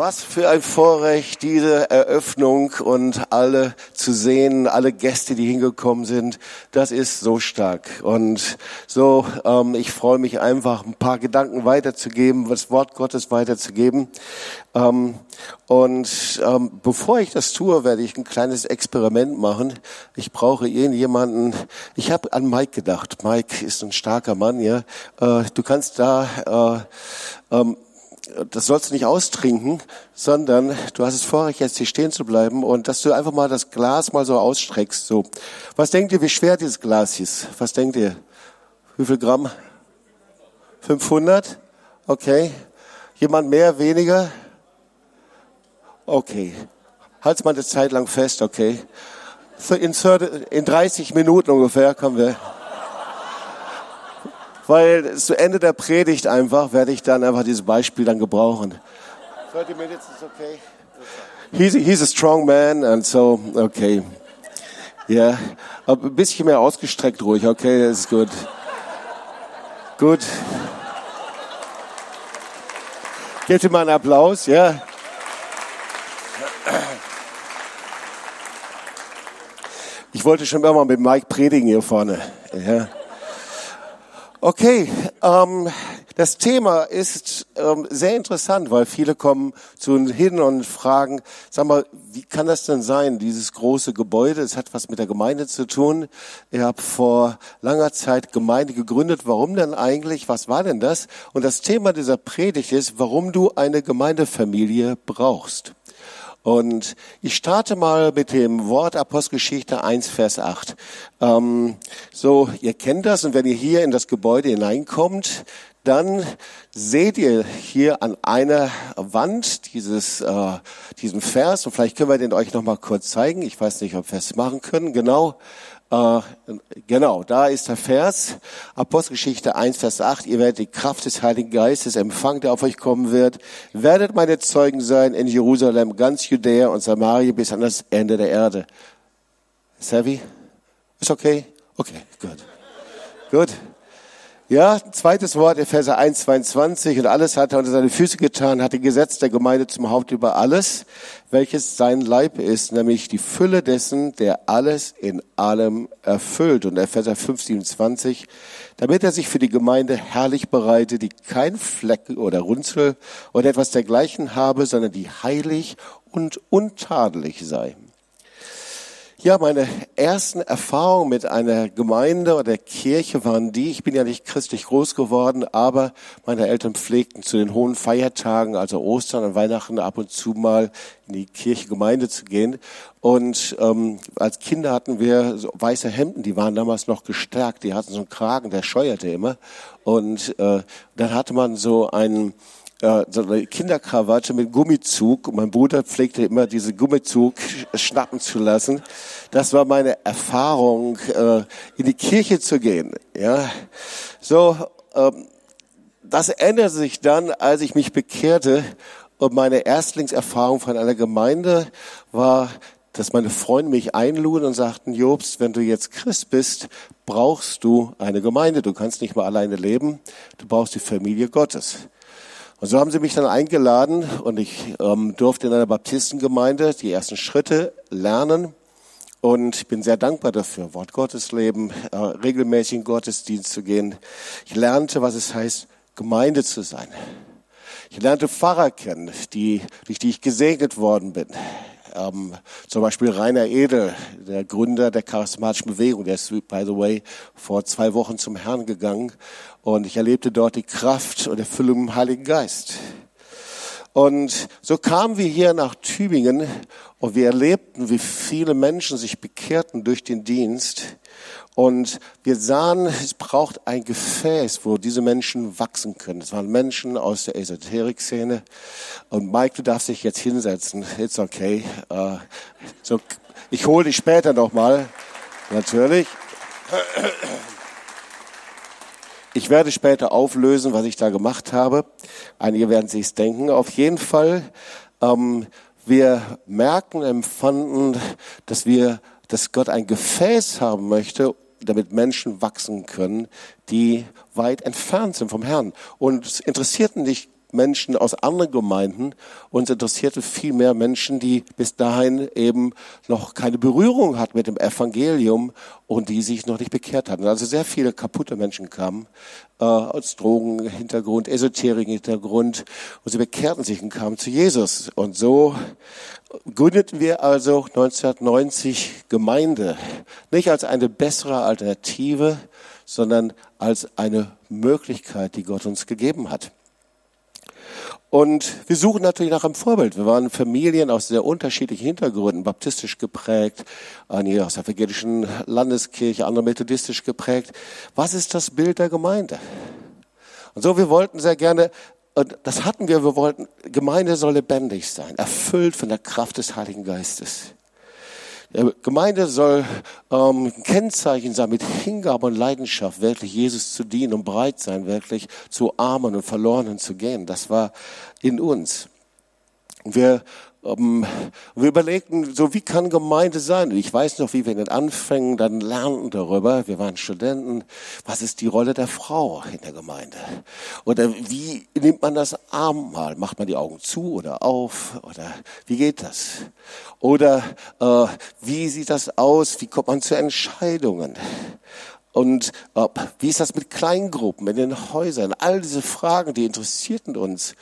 Was für ein Vorrecht, diese Eröffnung und alle zu sehen, alle Gäste, die hingekommen sind. Das ist so stark. Und so, ähm, ich freue mich einfach, ein paar Gedanken weiterzugeben, das Wort Gottes weiterzugeben. Ähm, und ähm, bevor ich das tue, werde ich ein kleines Experiment machen. Ich brauche irgendjemanden. Ich habe an Mike gedacht. Mike ist ein starker Mann, ja. Äh, du kannst da äh, ähm, das sollst du nicht austrinken, sondern du hast es Vorrecht, jetzt hier stehen zu bleiben und dass du einfach mal das Glas mal so ausstreckst. So, was denkt ihr, wie schwer dieses Glas ist? Was denkt ihr? Wie viel Gramm? 500? Okay. Jemand mehr, weniger? Okay. Halt's mal eine Zeit lang fest, okay. In 30 Minuten ungefähr kommen wir weil zu Ende der Predigt einfach werde ich dann einfach dieses Beispiel dann gebrauchen. 30 minutes is okay. He's, he's a strong man and so, okay. Ja, yeah. ein bisschen mehr ausgestreckt ruhig, okay, das ist gut. Gut. Gebt ihm mal einen Applaus, ja. Ich wollte schon immer mal mit Mike predigen hier vorne. Ja. Okay, ähm, das Thema ist ähm, sehr interessant, weil viele kommen zu uns hin und fragen, sag mal, wie kann das denn sein, dieses große Gebäude, es hat was mit der Gemeinde zu tun. Ihr habt vor langer Zeit Gemeinde gegründet. Warum denn eigentlich? Was war denn das? Und das Thema dieser Predigt ist, warum du eine Gemeindefamilie brauchst. Und ich starte mal mit dem Wort Apostelgeschichte 1, Vers 8. Ähm, so, ihr kennt das und wenn ihr hier in das Gebäude hineinkommt, dann seht ihr hier an einer Wand dieses, äh, diesen Vers und vielleicht können wir den euch noch mal kurz zeigen. Ich weiß nicht, ob wir es machen können. Genau. Äh, genau, da ist der Vers, Apostelgeschichte 1, Vers 8, ihr werdet die Kraft des Heiligen Geistes empfangen, der auf euch kommen wird, werdet meine Zeugen sein in Jerusalem, ganz Judäa und Samaria bis an das Ende der Erde. Savvy? Ist okay? Okay, gut. Gut. Ja, zweites Wort, Epheser 1, 22. Und alles hat er unter seine Füße getan, hat die Gesetz der Gemeinde zum Haupt über alles, welches sein Leib ist, nämlich die Fülle dessen, der alles in allem erfüllt. Und Epheser 5, 27. Damit er sich für die Gemeinde herrlich bereite, die kein Fleck oder Runzel oder etwas dergleichen habe, sondern die heilig und untadelig sei. Ja, meine ersten Erfahrungen mit einer Gemeinde oder Kirche waren die, ich bin ja nicht christlich groß geworden, aber meine Eltern pflegten zu den hohen Feiertagen, also Ostern und Weihnachten, ab und zu mal in die Kirche, Gemeinde zu gehen. Und ähm, als Kinder hatten wir so weiße Hemden, die waren damals noch gestärkt, die hatten so einen Kragen, der scheuerte immer. Und äh, dann hatte man so einen äh, so eine Kinderkrawatte mit Gummizug. Mein Bruder pflegte immer diese Gummizug schnappen zu lassen. Das war meine Erfahrung, äh, in die Kirche zu gehen. Ja, so. Ähm, das änderte sich dann, als ich mich bekehrte. Und meine Erstlingserfahrung von einer Gemeinde war, dass meine Freunde mich einluden und sagten, Jobst, wenn du jetzt Christ bist, brauchst du eine Gemeinde. Du kannst nicht mehr alleine leben. Du brauchst die Familie Gottes. Und so haben sie mich dann eingeladen und ich ähm, durfte in einer Baptistengemeinde die ersten Schritte lernen. Und ich bin sehr dankbar dafür, Wort Gottes leben, äh, regelmäßig in Gottesdienst zu gehen. Ich lernte, was es heißt, Gemeinde zu sein. Ich lernte Pfarrer kennen, die, durch die ich gesegnet worden bin. Ähm, zum Beispiel Rainer Edel, der Gründer der charismatischen Bewegung, der ist, by the way, vor zwei Wochen zum Herrn gegangen. Und ich erlebte dort die Kraft und Erfüllung im Heiligen Geist. Und so kamen wir hier nach Tübingen und wir erlebten, wie viele Menschen sich bekehrten durch den Dienst. Und wir sahen, es braucht ein Gefäß, wo diese Menschen wachsen können. Es waren Menschen aus der Esoterik-Szene. Und Mike, du darfst dich jetzt hinsetzen. It's okay. Uh, so, ich hole dich später nochmal. Natürlich. Ich werde später auflösen, was ich da gemacht habe. Einige werden sich's denken. Auf jeden Fall, ähm, wir merken, empfanden, dass wir, dass Gott ein Gefäß haben möchte, damit Menschen wachsen können, die weit entfernt sind vom Herrn. Und es interessierten nicht Menschen aus anderen Gemeinden. Uns interessierte viel mehr Menschen, die bis dahin eben noch keine Berührung hatten mit dem Evangelium und die sich noch nicht bekehrt hatten. Also sehr viele kaputte Menschen kamen äh, aus Drogenhintergrund, Esoterik-Hintergrund und sie bekehrten sich und kamen zu Jesus. Und so gründeten wir also 1990 Gemeinde. Nicht als eine bessere Alternative, sondern als eine Möglichkeit, die Gott uns gegeben hat. Und wir suchen natürlich nach einem Vorbild. Wir waren Familien aus sehr unterschiedlichen Hintergründen, baptistisch geprägt, einige aus der evangelischen Landeskirche, andere methodistisch geprägt. Was ist das Bild der Gemeinde? Und so, wir wollten sehr gerne, und das hatten wir, wir wollten, Gemeinde soll lebendig sein, erfüllt von der Kraft des Heiligen Geistes. Gemeinde soll ähm, Kennzeichen sein, mit Hingabe und Leidenschaft wirklich Jesus zu dienen und bereit sein, wirklich zu Armen und Verlorenen zu gehen. Das war in uns. Wir um, wir überlegten, so wie kann Gemeinde sein? ich weiß noch, wie wir in den Anfängen dann lernten darüber. Wir waren Studenten. Was ist die Rolle der Frau in der Gemeinde? Oder wie nimmt man das Abendmahl? Macht man die Augen zu oder auf? Oder wie geht das? Oder äh, wie sieht das aus? Wie kommt man zu Entscheidungen? Und äh, wie ist das mit Kleingruppen in den Häusern? All diese Fragen, die interessierten uns.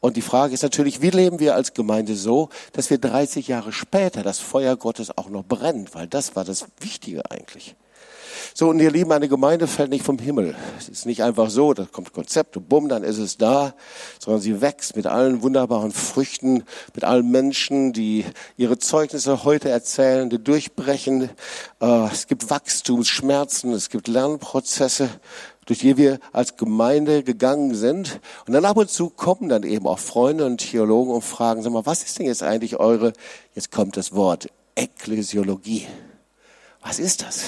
Und die Frage ist natürlich, wie leben wir als Gemeinde so, dass wir 30 Jahre später das Feuer Gottes auch noch brennt, weil das war das Wichtige eigentlich. So, und ihr Lieben, eine Gemeinde fällt nicht vom Himmel. Es ist nicht einfach so, da kommt Konzept und bumm, dann ist es da, sondern sie wächst mit allen wunderbaren Früchten, mit allen Menschen, die ihre Zeugnisse heute erzählen, die durchbrechen. Äh, es gibt Wachstumsschmerzen, es gibt Lernprozesse durch die wir als Gemeinde gegangen sind. Und dann ab und zu kommen dann eben auch Freunde und Theologen und fragen, sag mal, was ist denn jetzt eigentlich eure, jetzt kommt das Wort, Ekklesiologie. Was ist das?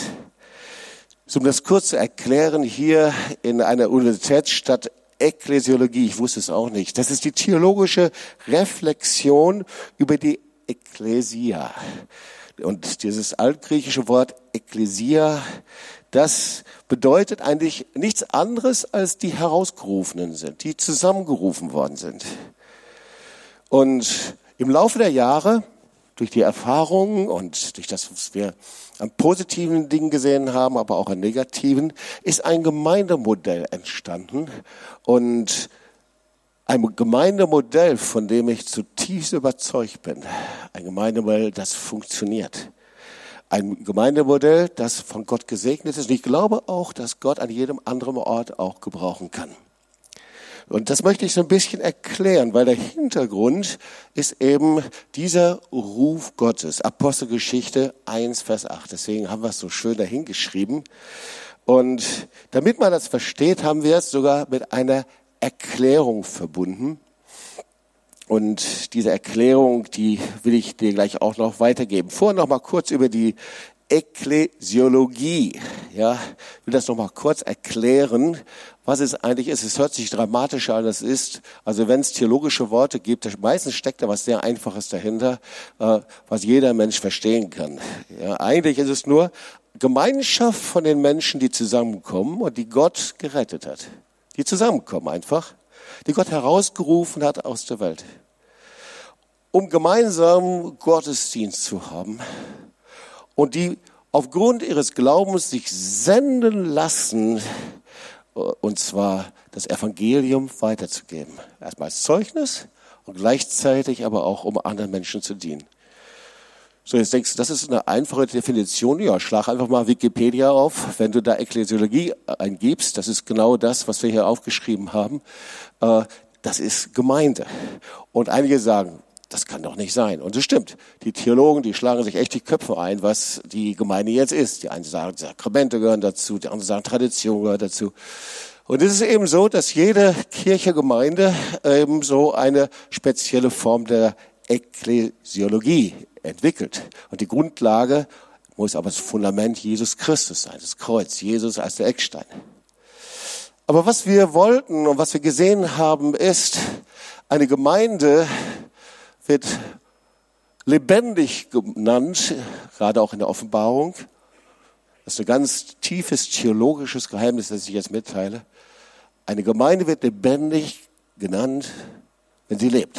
Um das kurz zu erklären, hier in einer Universitätsstadt Ekklesiologie, ich wusste es auch nicht, das ist die theologische Reflexion über die Ekklesia. Und dieses altgriechische Wort Ekklesia, das bedeutet eigentlich nichts anderes, als die Herausgerufenen sind, die zusammengerufen worden sind. Und im Laufe der Jahre, durch die Erfahrungen und durch das, was wir an positiven Dingen gesehen haben, aber auch an negativen, ist ein Gemeindemodell entstanden. Und ein Gemeindemodell, von dem ich zutiefst überzeugt bin. Ein Gemeindemodell, das funktioniert ein Gemeindemodell, das von Gott gesegnet ist. Und ich glaube auch, dass Gott an jedem anderen Ort auch gebrauchen kann. Und das möchte ich so ein bisschen erklären, weil der Hintergrund ist eben dieser Ruf Gottes. Apostelgeschichte 1, Vers 8. Deswegen haben wir es so schön dahingeschrieben. Und damit man das versteht, haben wir es sogar mit einer Erklärung verbunden. Und diese Erklärung, die will ich dir gleich auch noch weitergeben. Vorher noch mal kurz über die Ekklesiologie. Ja, ich will das noch mal kurz erklären, was es eigentlich ist. Es hört sich dramatischer an, als es ist. Also wenn es theologische Worte gibt, meistens steckt da was sehr Einfaches dahinter, äh, was jeder Mensch verstehen kann. Ja, eigentlich ist es nur Gemeinschaft von den Menschen, die zusammenkommen und die Gott gerettet hat. Die zusammenkommen einfach, die Gott herausgerufen hat aus der Welt um gemeinsam Gottesdienst zu haben und die aufgrund ihres Glaubens sich senden lassen, äh, und zwar das Evangelium weiterzugeben. Erstmal als Zeugnis und gleichzeitig aber auch, um anderen Menschen zu dienen. So, jetzt denkst du, das ist eine einfache Definition. Ja, schlag einfach mal Wikipedia auf. Wenn du da Ekklesiologie eingibst, das ist genau das, was wir hier aufgeschrieben haben. Äh, das ist Gemeinde. Und einige sagen, das kann doch nicht sein. Und das stimmt. Die Theologen, die schlagen sich echt die Köpfe ein, was die Gemeinde jetzt ist. Die einen sagen, Sakramente gehören dazu, die anderen sagen, Tradition gehört dazu. Und es ist eben so, dass jede Kirche, Gemeinde eben so eine spezielle Form der Ekklesiologie entwickelt. Und die Grundlage muss aber das Fundament Jesus Christus sein, das Kreuz, Jesus als der Eckstein. Aber was wir wollten und was wir gesehen haben, ist eine Gemeinde, wird lebendig genannt, gerade auch in der Offenbarung. Das ist ein ganz tiefes theologisches Geheimnis, das ich jetzt mitteile. Eine Gemeinde wird lebendig genannt, wenn sie lebt.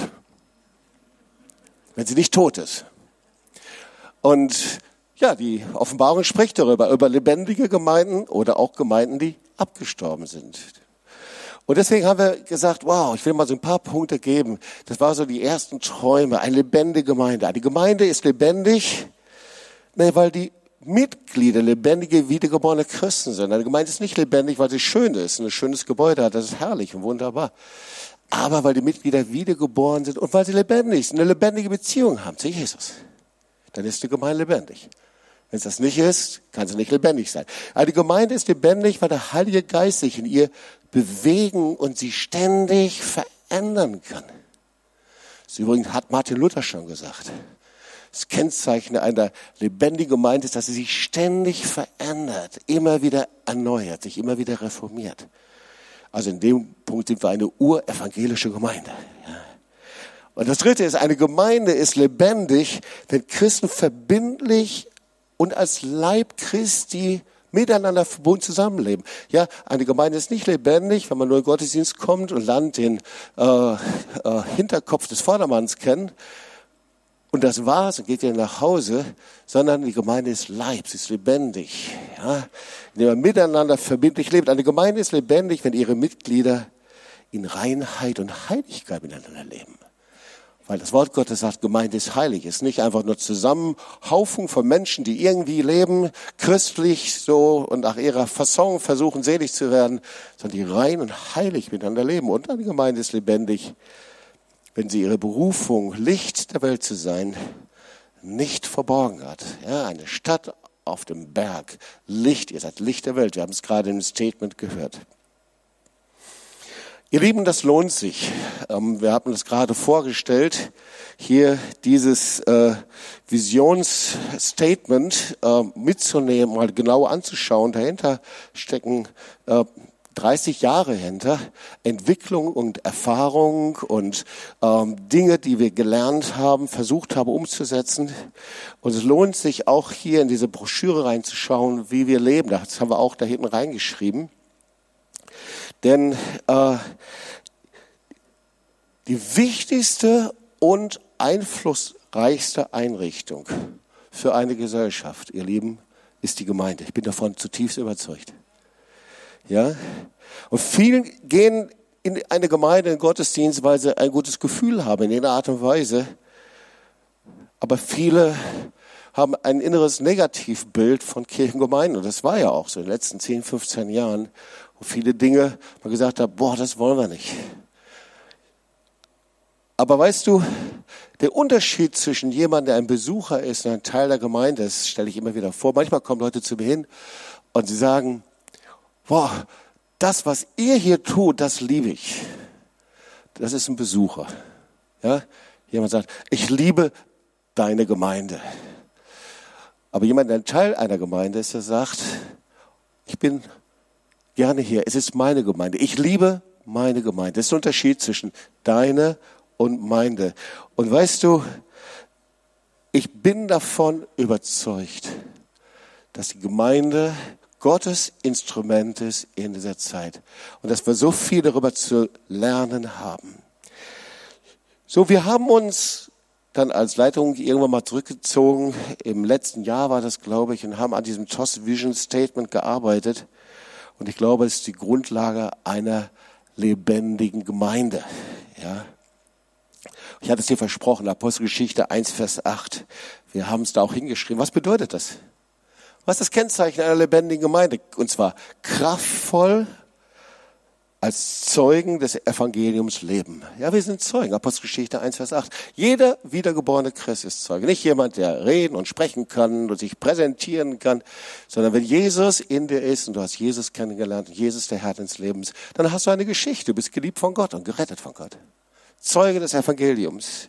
Wenn sie nicht tot ist. Und ja, die Offenbarung spricht darüber, über lebendige Gemeinden oder auch Gemeinden, die abgestorben sind. Und deswegen haben wir gesagt, wow, ich will mal so ein paar Punkte geben. Das war so die ersten Träume, eine lebendige Gemeinde. Die Gemeinde ist lebendig, ne, weil die Mitglieder lebendige, wiedergeborene Christen sind. Eine Gemeinde ist nicht lebendig, weil sie schön ist, ein schönes Gebäude hat, das ist herrlich und wunderbar. Aber weil die Mitglieder wiedergeboren sind und weil sie lebendig sind, eine lebendige Beziehung haben zu Jesus. Dann ist die Gemeinde lebendig. Wenn es das nicht ist, kann sie nicht lebendig sein. Aber die Gemeinde ist lebendig, weil der Heilige Geist sich in ihr bewegen und sie ständig verändern kann. Das übrigens hat Martin Luther schon gesagt. Das Kennzeichen einer lebendigen Gemeinde ist, dass sie sich ständig verändert, immer wieder erneuert, sich immer wieder reformiert. Also in dem Punkt sind wir eine urevangelische Gemeinde. Und das dritte ist, eine Gemeinde ist lebendig, wenn Christen verbindlich und als Leib Christi miteinander verbunden zusammenleben. Ja, eine Gemeinde ist nicht lebendig, wenn man nur in Gottesdienst kommt und lernt den äh, äh, Hinterkopf des Vordermanns kennen. Und das war's und geht wieder nach Hause, sondern die Gemeinde ist Leib, sie ist lebendig, ja, indem man miteinander verbindlich lebt. Eine Gemeinde ist lebendig, wenn ihre Mitglieder in Reinheit und Heiligkeit miteinander leben. Weil das Wort Gottes sagt, Gemeinde ist heilig. Ist nicht einfach nur Zusammenhaufung von Menschen, die irgendwie leben, christlich so und nach ihrer Fasson versuchen, selig zu werden, sondern die rein und heilig miteinander leben. Und eine Gemeinde ist lebendig, wenn sie ihre Berufung, Licht der Welt zu sein, nicht verborgen hat. Ja, eine Stadt auf dem Berg, Licht, ihr seid Licht der Welt. Wir haben es gerade im Statement gehört. Ihr Lieben, das lohnt sich. Ähm, wir haben das gerade vorgestellt. Hier dieses äh, Visionsstatement äh, mitzunehmen, mal genau anzuschauen. Dahinter stecken 30 äh, Jahre hinter Entwicklung und Erfahrung und ähm, Dinge, die wir gelernt haben, versucht haben umzusetzen. Und es lohnt sich auch hier in diese Broschüre reinzuschauen, wie wir leben. Das haben wir auch da hinten reingeschrieben. Denn äh, die wichtigste und einflussreichste Einrichtung für eine Gesellschaft, ihr Lieben, ist die Gemeinde. Ich bin davon zutiefst überzeugt. Ja? Und viele gehen in eine Gemeinde, in Gottesdienst, weil sie ein gutes Gefühl haben, in einer Art und Weise. Aber viele haben ein inneres Negativbild von Kirchengemeinden. Und das war ja auch so in den letzten 10, 15 Jahren, wo viele Dinge man gesagt hat, boah, das wollen wir nicht. Aber weißt du, der Unterschied zwischen jemandem, der ein Besucher ist und ein Teil der Gemeinde, das stelle ich immer wieder vor. Manchmal kommen Leute zu mir hin und sie sagen, boah, das, was ihr hier tut, das liebe ich. Das ist ein Besucher. Ja? Jemand sagt, ich liebe deine Gemeinde. Aber jemand, der ein Teil einer Gemeinde ist, der sagt, ich bin gerne hier. Es ist meine Gemeinde. Ich liebe meine Gemeinde. Das ist der Unterschied zwischen deine und meine. Und weißt du, ich bin davon überzeugt, dass die Gemeinde Gottes Instrument ist in dieser Zeit und dass wir so viel darüber zu lernen haben. So, wir haben uns dann als Leitung irgendwann mal zurückgezogen. Im letzten Jahr war das, glaube ich, und haben an diesem TOS Vision Statement gearbeitet. Und ich glaube, es ist die Grundlage einer lebendigen Gemeinde. Ja. Ich hatte es dir versprochen, Apostelgeschichte 1, Vers 8. Wir haben es da auch hingeschrieben. Was bedeutet das? Was ist das Kennzeichen einer lebendigen Gemeinde? Und zwar kraftvoll, als Zeugen des Evangeliums leben. Ja, wir sind Zeugen. Apostelgeschichte 1, Vers 8. Jeder wiedergeborene Christ ist Zeuge. Nicht jemand, der reden und sprechen kann und sich präsentieren kann, sondern wenn Jesus in dir ist und du hast Jesus kennengelernt und Jesus der Herr deines Lebens, dann hast du eine Geschichte. Du bist geliebt von Gott und gerettet von Gott. Zeuge des Evangeliums.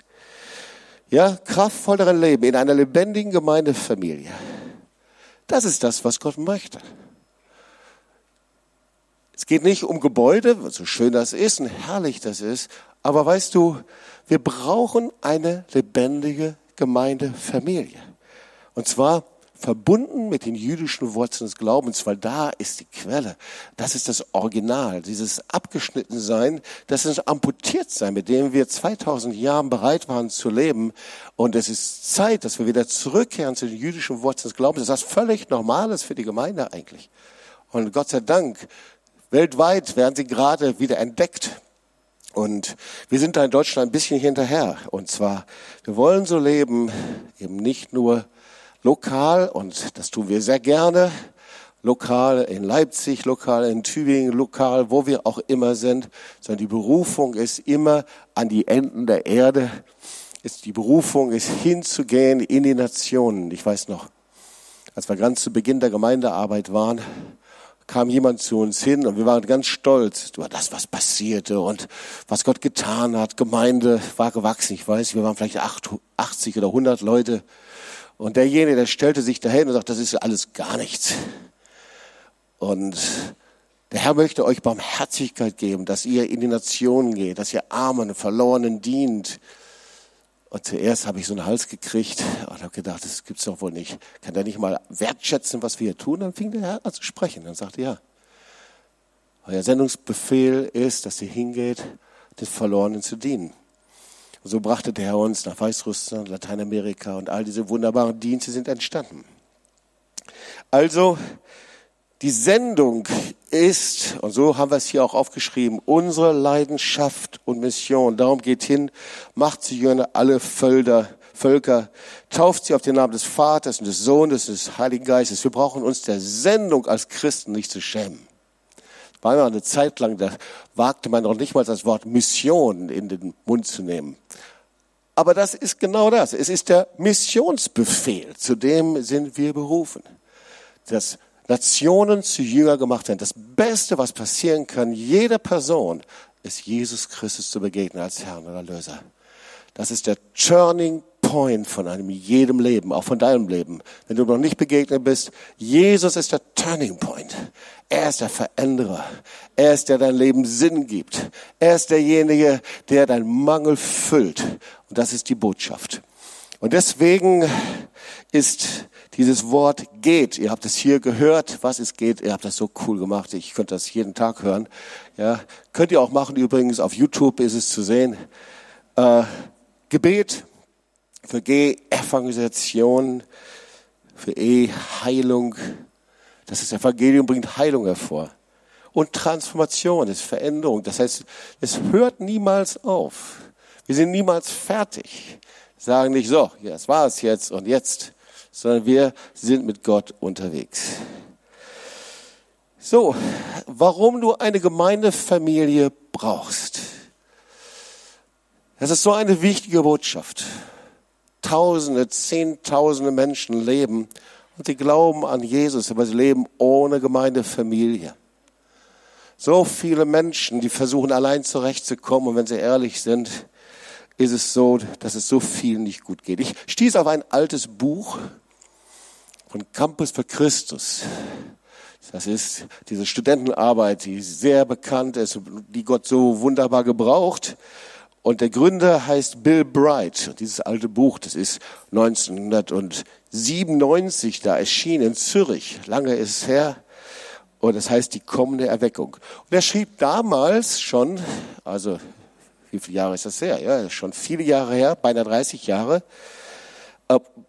Ja, kraftvoll darin leben in einer lebendigen Gemeindefamilie. Das ist das, was Gott möchte. Es geht nicht um Gebäude, so schön das ist und herrlich das ist, aber weißt du, wir brauchen eine lebendige Gemeindefamilie. Und zwar verbunden mit den jüdischen Wurzeln des Glaubens, weil da ist die Quelle. Das ist das Original, dieses Abgeschnittensein, das ist Amputiertsein, mit dem wir 2000 Jahren bereit waren zu leben. Und es ist Zeit, dass wir wieder zurückkehren zu den jüdischen Wurzeln des Glaubens. Das ist was völlig Normales für die Gemeinde eigentlich. Und Gott sei Dank, weltweit werden sie gerade wieder entdeckt. Und wir sind da in Deutschland ein bisschen hinterher. Und zwar, wir wollen so leben, eben nicht nur lokal, und das tun wir sehr gerne, lokal in Leipzig, lokal in Tübingen, lokal, wo wir auch immer sind, sondern die Berufung ist immer an die Enden der Erde. Ist die Berufung ist hinzugehen in die Nationen. Ich weiß noch, als wir ganz zu Beginn der Gemeindearbeit waren, kam jemand zu uns hin und wir waren ganz stolz über das, was passierte und was Gott getan hat. Gemeinde war gewachsen, ich weiß, wir waren vielleicht 80 oder 100 Leute. Und derjenige, der stellte sich dahin und sagte, das ist alles gar nichts. Und der Herr möchte euch Barmherzigkeit geben, dass ihr in die Nationen geht, dass ihr Armen, Verlorenen dient, und zuerst habe ich so einen Hals gekriegt und habe gedacht, das gibt's doch wohl nicht. Kann der nicht mal wertschätzen, was wir hier tun? Dann fing der Herr an zu sprechen. Dann sagte ja, euer Sendungsbefehl ist, dass ihr hingeht, den Verlorenen zu dienen. Und so brachte der Herr uns nach Weißrussland, Lateinamerika und all diese wunderbaren Dienste sind entstanden. Also, die Sendung ist, und so haben wir es hier auch aufgeschrieben, unsere Leidenschaft und Mission. Darum geht hin, macht sie Jünger alle Völker, Völker, tauft sie auf den Namen des Vaters und des Sohnes und des Heiligen Geistes. Wir brauchen uns der Sendung als Christen nicht zu schämen. War mal eine Zeit lang, da wagte man noch nicht mal das Wort Mission in den Mund zu nehmen. Aber das ist genau das. Es ist der Missionsbefehl. Zu dem sind wir berufen. Das Nationen zu Jünger gemacht werden. Das Beste, was passieren kann, jeder Person, ist Jesus Christus zu begegnen als Herrn und Erlöser. Das ist der Turning Point von einem jedem Leben, auch von deinem Leben. Wenn du noch nicht begegnet bist, Jesus ist der Turning Point. Er ist der Veränderer. Er ist der dein Leben Sinn gibt. Er ist derjenige, der deinen Mangel füllt. Und das ist die Botschaft. Und deswegen ist dieses Wort geht. Ihr habt es hier gehört, was es geht. Ihr habt das so cool gemacht. Ich könnte das jeden Tag hören. Ja, könnt ihr auch machen. Übrigens auf YouTube ist es zu sehen. Äh, Gebet für G Evangelisation, für E Heilung. Das ist Evangelium bringt Heilung hervor und Transformation, ist Veränderung. Das heißt, es hört niemals auf. Wir sind niemals fertig. Sagen nicht so, das war es jetzt und jetzt sondern wir sind mit Gott unterwegs. So, warum du eine Gemeindefamilie brauchst. Das ist so eine wichtige Botschaft. Tausende, Zehntausende Menschen leben und sie glauben an Jesus, aber sie leben ohne Gemeindefamilie. So viele Menschen, die versuchen allein zurechtzukommen und wenn sie ehrlich sind, ist es so, dass es so vielen nicht gut geht. Ich stieß auf ein altes Buch von Campus für Christus. Das ist diese Studentenarbeit, die sehr bekannt ist, die Gott so wunderbar gebraucht. Und der Gründer heißt Bill Bright. Und dieses alte Buch, das ist 1997 da erschienen in Zürich. Lange ist es her. Und das heißt die kommende Erweckung. Und er schrieb damals schon, also wie viele Jahre ist das her? Ja, schon viele Jahre her, beinahe 30 Jahre,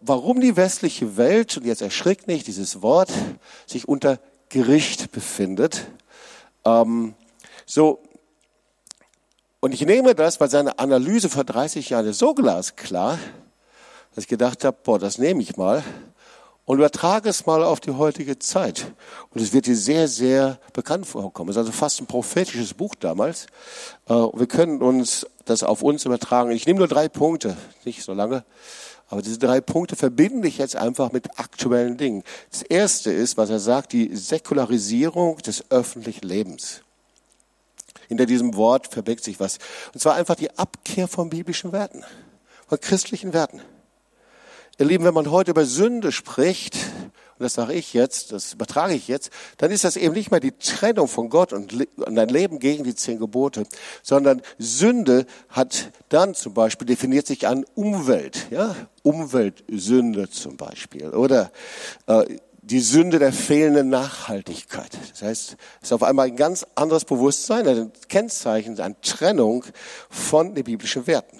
warum die westliche Welt, und jetzt erschrickt nicht dieses Wort, sich unter Gericht befindet. Ähm, so, und ich nehme das, weil seine Analyse vor 30 Jahren ist so glasklar, dass ich gedacht habe, boah, das nehme ich mal und übertrage es mal auf die heutige Zeit. Und es wird dir sehr, sehr bekannt vorkommen. Es ist also fast ein prophetisches Buch damals. Äh, wir können uns das auf uns übertragen. Ich nehme nur drei Punkte, nicht so lange. Aber diese drei Punkte verbinde ich jetzt einfach mit aktuellen Dingen. Das erste ist, was er sagt, die Säkularisierung des öffentlichen Lebens. Hinter diesem Wort verbirgt sich was. Und zwar einfach die Abkehr von biblischen Werten, von christlichen Werten. Ihr Lieben, wenn man heute über Sünde spricht und das sage ich jetzt, das übertrage ich jetzt, dann ist das eben nicht mehr die Trennung von Gott und, und ein Leben gegen die zehn Gebote, sondern Sünde hat dann zum Beispiel definiert sich an Umwelt, ja, Umweltsünde zum Beispiel oder äh, die Sünde der fehlenden Nachhaltigkeit. Das heißt, es ist auf einmal ein ganz anderes Bewusstsein, ein Kennzeichen, eine Trennung von den biblischen Werten.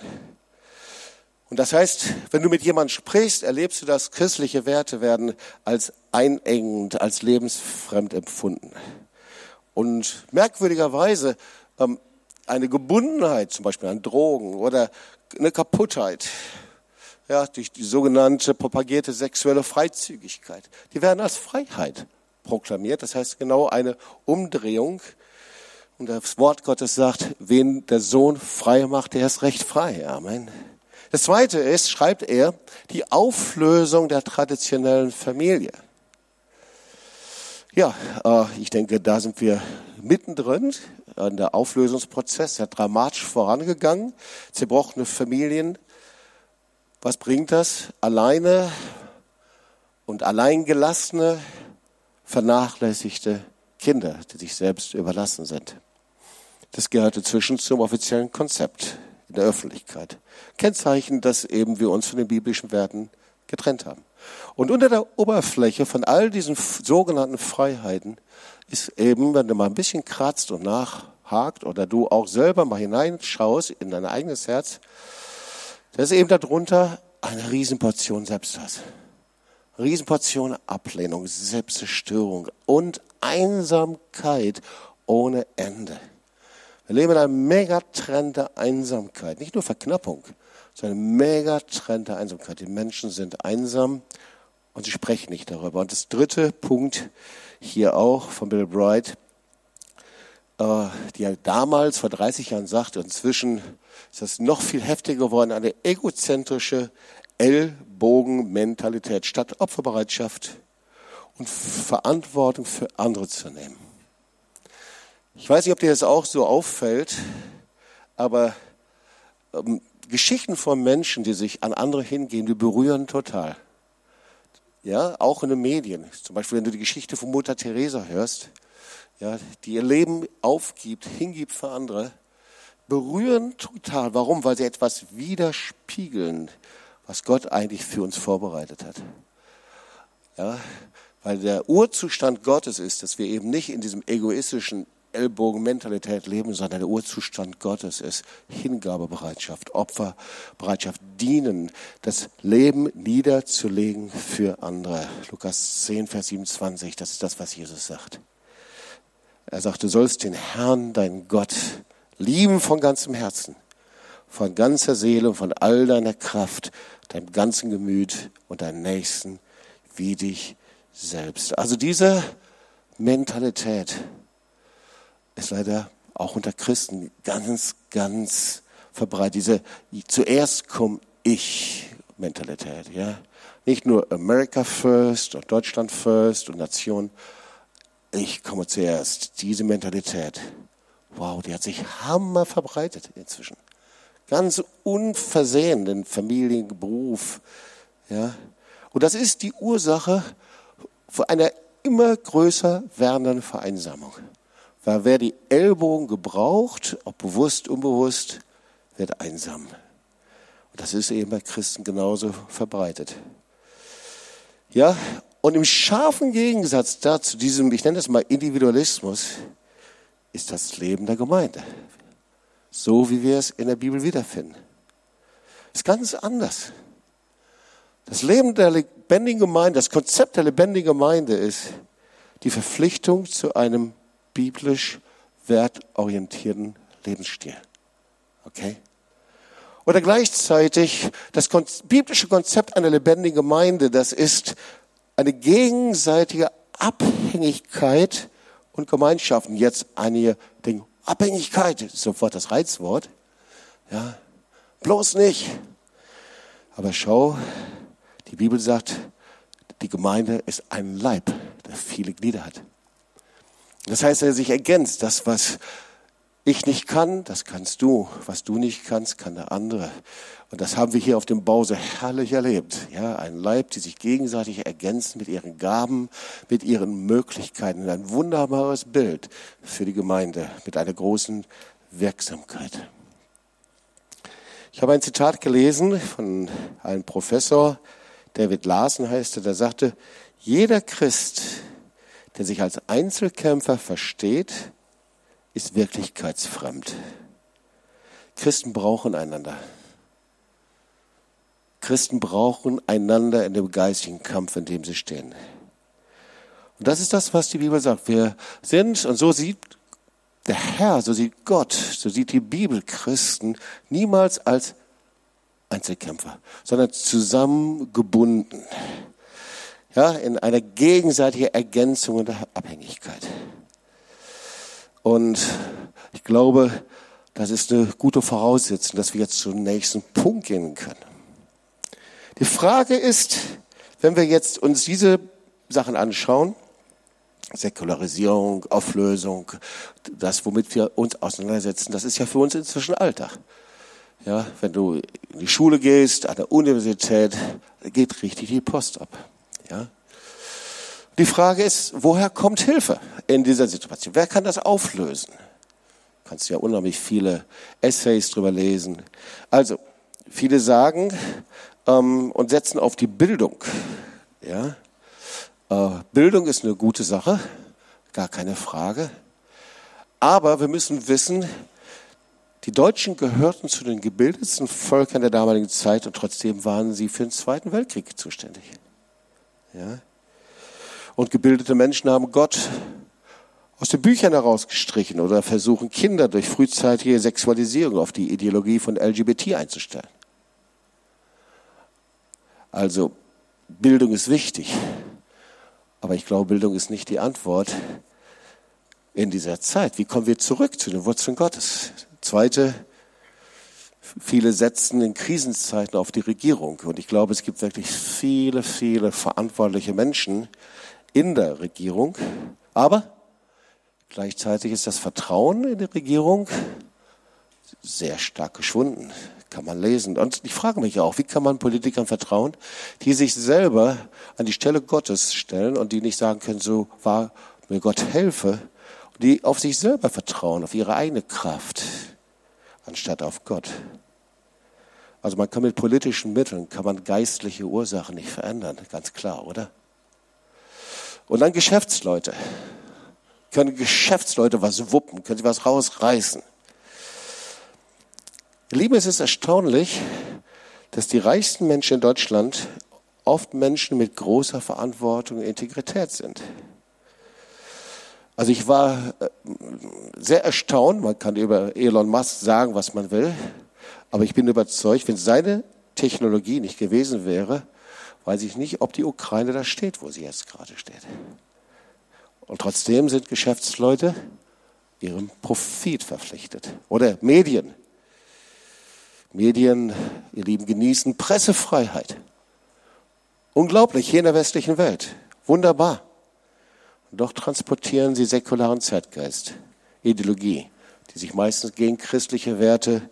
Und das heißt, wenn du mit jemandem sprichst, erlebst du, dass christliche Werte werden als einengend, als lebensfremd empfunden. Und merkwürdigerweise ähm, eine Gebundenheit, zum Beispiel an Drogen oder eine Kaputtheit, ja, durch die sogenannte propagierte sexuelle Freizügigkeit. Die werden als Freiheit proklamiert. Das heißt genau eine Umdrehung. Und das Wort Gottes sagt, wen der Sohn frei macht, der ist recht frei. Amen. Das zweite ist, schreibt er, die Auflösung der traditionellen Familie. Ja, äh, ich denke, da sind wir mittendrin. in Der Auflösungsprozess der dramatisch vorangegangen. Zerbrochene Familien, was bringt das? Alleine und alleingelassene, vernachlässigte Kinder, die sich selbst überlassen sind. Das gehörte zwischen zum offiziellen Konzept in der Öffentlichkeit. Kennzeichen, dass eben wir uns von den biblischen Werten getrennt haben. Und unter der Oberfläche von all diesen sogenannten Freiheiten ist eben, wenn du mal ein bisschen kratzt und nachhakt oder du auch selber mal hineinschaust in dein eigenes Herz, das ist eben darunter eine Riesenportion Selbsthass. Riesenportion Ablehnung, Selbstzerstörung und Einsamkeit ohne Ende. Wir leben in einem Megatrend der Einsamkeit. Nicht nur Verknappung, sondern ein Megatrend der Einsamkeit. Die Menschen sind einsam und sie sprechen nicht darüber. Und das dritte Punkt hier auch von Bill Bright, äh, die damals vor 30 Jahren sagte, inzwischen ist das noch viel heftiger geworden, eine egozentrische Ellbogenmentalität statt Opferbereitschaft und Verantwortung für andere zu nehmen. Ich weiß nicht, ob dir das auch so auffällt, aber ähm, Geschichten von Menschen, die sich an andere hingehen, die berühren total. Ja, auch in den Medien. Zum Beispiel, wenn du die Geschichte von Mutter Teresa hörst, ja, die ihr Leben aufgibt, hingibt für andere, berühren total. Warum? Weil sie etwas widerspiegeln, was Gott eigentlich für uns vorbereitet hat. Ja, weil der Urzustand Gottes ist, dass wir eben nicht in diesem egoistischen Ellbogenmentalität leben, sondern der Urzustand Gottes ist Hingabebereitschaft, Opferbereitschaft, dienen, das Leben niederzulegen für andere. Lukas 10, Vers 27, das ist das, was Jesus sagt. Er sagt, du sollst den Herrn, deinen Gott, lieben von ganzem Herzen, von ganzer Seele und von all deiner Kraft, deinem ganzen Gemüt und deinen Nächsten wie dich selbst. Also diese Mentalität ist leider auch unter Christen ganz, ganz verbreitet. Diese zuerst komm ich Mentalität, ja. Nicht nur America first und Deutschland first und Nation. Ich komme zuerst. Diese Mentalität. Wow, die hat sich hammer verbreitet inzwischen. Ganz unversehen in Familien, Beruf. Ja. Und das ist die Ursache einer immer größer werdenden Vereinsamung. Weil wer die Ellbogen gebraucht, ob bewusst, unbewusst, wird einsam. Und das ist eben bei Christen genauso verbreitet. Ja, und im scharfen Gegensatz dazu, diesem, ich nenne das mal Individualismus, ist das Leben der Gemeinde. So wie wir es in der Bibel wiederfinden. Ist ganz anders. Das Leben der lebendigen Gemeinde, das Konzept der lebendigen Gemeinde ist die Verpflichtung zu einem biblisch wertorientierten Lebensstil. Okay? Oder gleichzeitig das biblische Konzept einer lebendigen Gemeinde, das ist eine gegenseitige Abhängigkeit und Gemeinschaften. Jetzt eine Ding. Abhängigkeit ist sofort das Reizwort. Ja, bloß nicht. Aber schau, die Bibel sagt, die Gemeinde ist ein Leib, der viele Glieder hat. Das heißt, er sich ergänzt. Das, was ich nicht kann, das kannst du. Was du nicht kannst, kann der andere. Und das haben wir hier auf dem Bau so herrlich erlebt. Ja, ein Leib, die sich gegenseitig ergänzen mit ihren Gaben, mit ihren Möglichkeiten. Ein wunderbares Bild für die Gemeinde mit einer großen Wirksamkeit. Ich habe ein Zitat gelesen von einem Professor, David Larsen heißt er, der sagte, jeder Christ, der sich als Einzelkämpfer versteht, ist wirklichkeitsfremd. Christen brauchen einander. Christen brauchen einander in dem geistigen Kampf, in dem sie stehen. Und das ist das, was die Bibel sagt. Wir sind, und so sieht der Herr, so sieht Gott, so sieht die Bibel Christen niemals als Einzelkämpfer, sondern zusammengebunden. Ja, in einer gegenseitigen Ergänzung und Abhängigkeit. Und ich glaube, das ist eine gute Voraussetzung, dass wir jetzt zum nächsten Punkt gehen können. Die Frage ist, wenn wir jetzt uns diese Sachen anschauen, Säkularisierung, Auflösung, das, womit wir uns auseinandersetzen, das ist ja für uns inzwischen Alltag. Ja, wenn du in die Schule gehst, an der Universität, geht richtig die Post ab. Ja. Die Frage ist, woher kommt Hilfe in dieser Situation? Wer kann das auflösen? Du kannst ja unheimlich viele Essays drüber lesen. Also, viele sagen ähm, und setzen auf die Bildung. Ja, äh, Bildung ist eine gute Sache, gar keine Frage. Aber wir müssen wissen, die Deutschen gehörten zu den gebildetsten Völkern der damaligen Zeit und trotzdem waren sie für den Zweiten Weltkrieg zuständig. Ja? Und gebildete Menschen haben Gott aus den Büchern herausgestrichen oder versuchen Kinder durch frühzeitige Sexualisierung auf die Ideologie von LGBT einzustellen. Also Bildung ist wichtig. Aber ich glaube, Bildung ist nicht die Antwort in dieser Zeit. Wie kommen wir zurück zu den Wurzeln Gottes? Zweite, viele setzen in Krisenzeiten auf die Regierung. Und ich glaube, es gibt wirklich viele, viele verantwortliche Menschen in der Regierung. Aber gleichzeitig ist das Vertrauen in die Regierung sehr stark geschwunden kann man lesen. Und ich frage mich auch, wie kann man Politikern vertrauen, die sich selber an die Stelle Gottes stellen und die nicht sagen können, so war mir Gott helfe, die auf sich selber vertrauen, auf ihre eigene Kraft, anstatt auf Gott. Also man kann mit politischen Mitteln, kann man geistliche Ursachen nicht verändern, ganz klar, oder? Und dann Geschäftsleute. Können Geschäftsleute was wuppen, können sie was rausreißen. Ihr Lieben, es ist erstaunlich, dass die reichsten Menschen in Deutschland oft Menschen mit großer Verantwortung und Integrität sind. Also ich war äh, sehr erstaunt, man kann über Elon Musk sagen, was man will, aber ich bin überzeugt, wenn seine Technologie nicht gewesen wäre, weiß ich nicht, ob die Ukraine da steht, wo sie jetzt gerade steht. Und trotzdem sind Geschäftsleute ihrem Profit verpflichtet. Oder Medien. Medien, ihr Lieben, genießen Pressefreiheit. Unglaublich, hier in der westlichen Welt. Wunderbar. Und doch transportieren sie säkularen Zeitgeist, Ideologie, die sich meistens gegen christliche Werte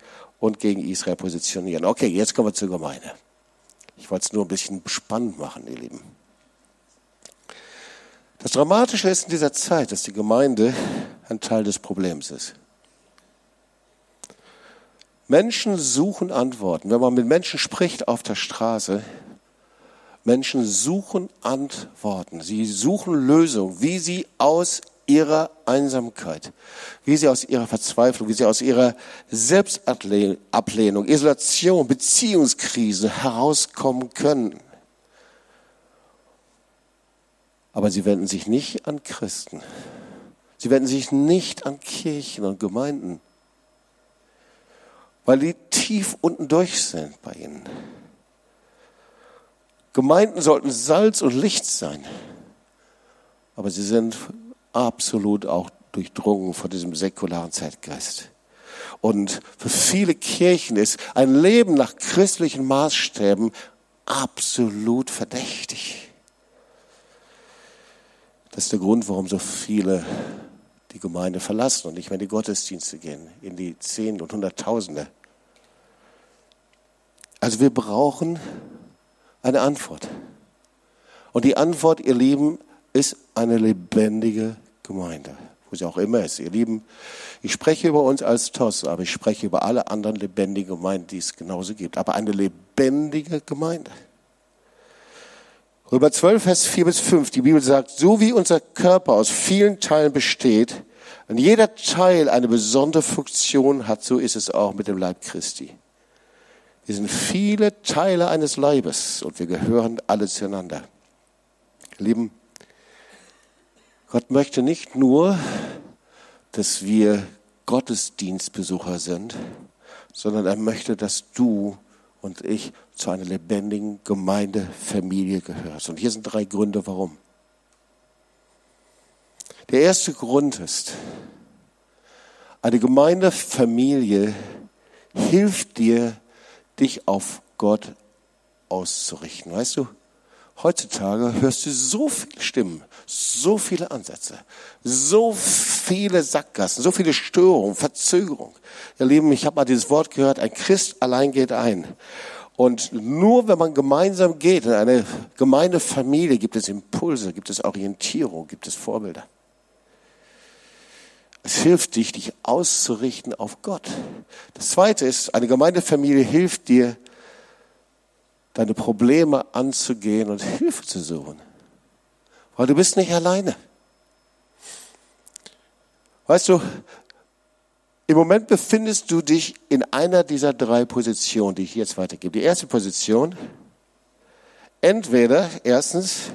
und gegen Israel positionieren. Okay, jetzt kommen wir zur Gemeinde. Ich wollte es nur ein bisschen spannend machen, ihr Lieben. Das Dramatische ist in dieser Zeit, dass die Gemeinde ein Teil des Problems ist. Menschen suchen Antworten. Wenn man mit Menschen spricht auf der Straße, Menschen suchen Antworten. Sie suchen Lösungen, wie sie aus ihrer Einsamkeit, wie sie aus ihrer Verzweiflung, wie sie aus ihrer Selbstablehnung, Isolation, Beziehungskrise herauskommen können. Aber sie wenden sich nicht an Christen. Sie wenden sich nicht an Kirchen und Gemeinden weil die tief unten durch sind bei ihnen. Gemeinden sollten Salz und Licht sein, aber sie sind absolut auch durchdrungen von diesem säkularen Zeitgeist. Und für viele Kirchen ist ein Leben nach christlichen Maßstäben absolut verdächtig. Das ist der Grund, warum so viele die Gemeinde verlassen und nicht mehr in die Gottesdienste gehen, in die Zehn und Hunderttausende. Also wir brauchen eine Antwort. Und die Antwort, ihr Lieben, ist eine lebendige Gemeinde, wo sie auch immer ist. Ihr Lieben, ich spreche über uns als TOS, aber ich spreche über alle anderen lebendigen Gemeinden, die es genauso gibt. Aber eine lebendige Gemeinde. Römer 12, Vers 4 bis 5, die Bibel sagt, so wie unser Körper aus vielen Teilen besteht und jeder Teil eine besondere Funktion hat, so ist es auch mit dem Leib Christi. Wir sind viele Teile eines Leibes und wir gehören alle zueinander. Lieben, Gott möchte nicht nur, dass wir Gottesdienstbesucher sind, sondern er möchte, dass du und ich zu einer lebendigen Gemeindefamilie gehörst. Und hier sind drei Gründe, warum. Der erste Grund ist, eine Gemeindefamilie hilft dir, dich auf Gott auszurichten. Weißt du, heutzutage hörst du so viele Stimmen, so viele Ansätze, so viele Sackgassen, so viele Störungen, Verzögerungen. Ihr Lieben, ich habe mal dieses Wort gehört, ein Christ allein geht ein. Und nur wenn man gemeinsam geht in eine Gemeindefamilie, gibt es Impulse, gibt es Orientierung, gibt es Vorbilder. Es hilft dich, dich auszurichten auf Gott. Das Zweite ist, eine Gemeindefamilie hilft dir, deine Probleme anzugehen und Hilfe zu suchen. Weil du bist nicht alleine. Weißt du, im Moment befindest du dich in einer dieser drei Positionen, die ich jetzt weitergebe. Die erste Position, entweder erstens,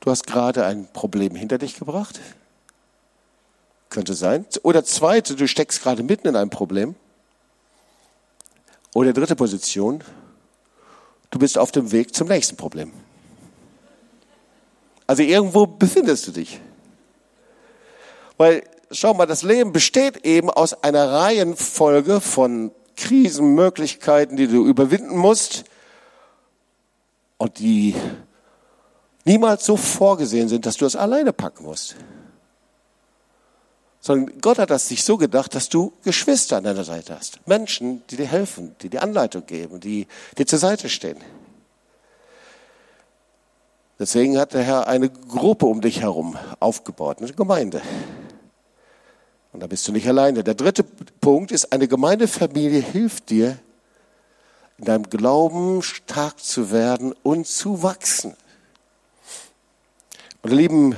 du hast gerade ein Problem hinter dich gebracht, könnte sein. Oder zweite, du steckst gerade mitten in einem Problem. Oder dritte Position, du bist auf dem Weg zum nächsten Problem. Also irgendwo befindest du dich. Weil, schau mal, das Leben besteht eben aus einer Reihenfolge von Krisenmöglichkeiten, die du überwinden musst und die niemals so vorgesehen sind, dass du es alleine packen musst sondern Gott hat das sich so gedacht, dass du Geschwister an deiner Seite hast. Menschen, die dir helfen, die dir Anleitung geben, die dir zur Seite stehen. Deswegen hat der Herr eine Gruppe um dich herum aufgebaut, eine Gemeinde. Und da bist du nicht alleine. Der dritte Punkt ist, eine Gemeindefamilie hilft dir, in deinem Glauben stark zu werden und zu wachsen. Ihr Lieben,